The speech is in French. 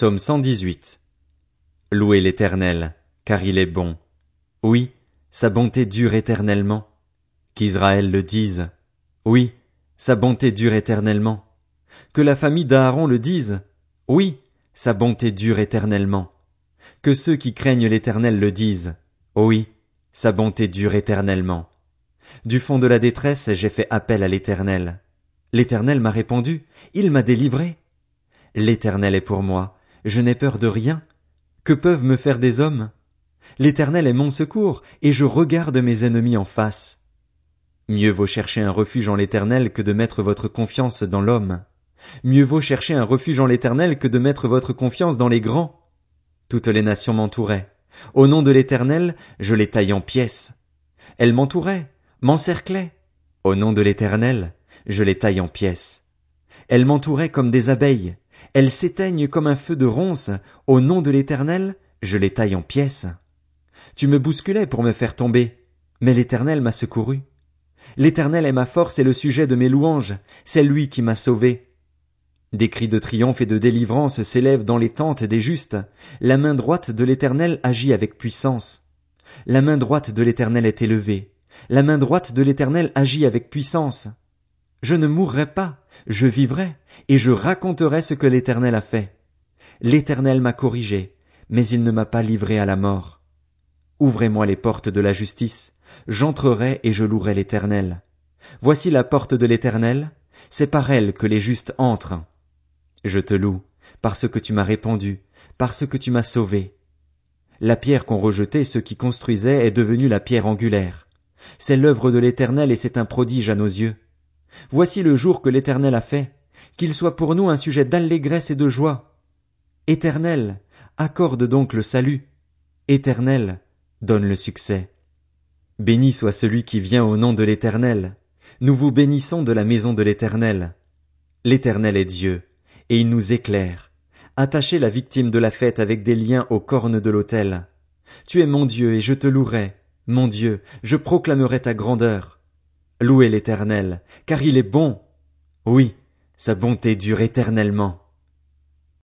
Psaume 118. Louez l'Éternel, car il est bon. Oui, sa bonté dure éternellement. Qu'Israël le dise. Oui, sa bonté dure éternellement. Que la famille d'Aaron le dise. Oui, sa bonté dure éternellement. Que ceux qui craignent l'Éternel le disent. Oui, sa bonté dure éternellement. Du fond de la détresse, j'ai fait appel à l'Éternel. L'Éternel m'a répondu, il m'a délivré. L'Éternel est pour moi, je n'ai peur de rien. Que peuvent me faire des hommes? L'Éternel est mon secours, et je regarde mes ennemis en face. Mieux vaut chercher un refuge en l'Éternel que de mettre votre confiance dans l'homme. Mieux vaut chercher un refuge en l'Éternel que de mettre votre confiance dans les grands. Toutes les nations m'entouraient. Au nom de l'Éternel, je les taille en pièces. Elles m'entouraient, m'encerclaient. Au nom de l'Éternel, je les taille en pièces. Elles m'entouraient comme des abeilles. Elles s'éteignent comme un feu de ronce. Au nom de l'Éternel, je les taille en pièces. Tu me bousculais pour me faire tomber, mais l'Éternel m'a secouru. L'Éternel est ma force et le sujet de mes louanges, c'est lui qui m'a sauvé. Des cris de triomphe et de délivrance s'élèvent dans les tentes des justes. La main droite de l'Éternel agit avec puissance. La main droite de l'Éternel est élevée. La main droite de l'Éternel agit avec puissance. Je ne mourrai pas, je vivrai, et je raconterai ce que l'Éternel a fait. L'Éternel m'a corrigé, mais il ne m'a pas livré à la mort. Ouvrez-moi les portes de la justice, j'entrerai et je louerai l'Éternel. Voici la porte de l'Éternel, c'est par elle que les justes entrent. Je te loue, parce que tu m'as répondu, parce que tu m'as sauvé. La pierre qu'ont rejetée ceux qui construisaient est devenue la pierre angulaire. C'est l'œuvre de l'Éternel et c'est un prodige à nos yeux. Voici le jour que l'Éternel a fait, qu'il soit pour nous un sujet d'allégresse et de joie. Éternel, accorde donc le salut. Éternel, donne le succès. Béni soit celui qui vient au nom de l'Éternel. Nous vous bénissons de la maison de l'Éternel. L'Éternel est Dieu, et il nous éclaire. Attachez la victime de la fête avec des liens aux cornes de l'autel. Tu es mon Dieu, et je te louerai. Mon Dieu, je proclamerai ta grandeur. Louez l'Éternel, car il est bon. Oui, sa bonté dure éternellement.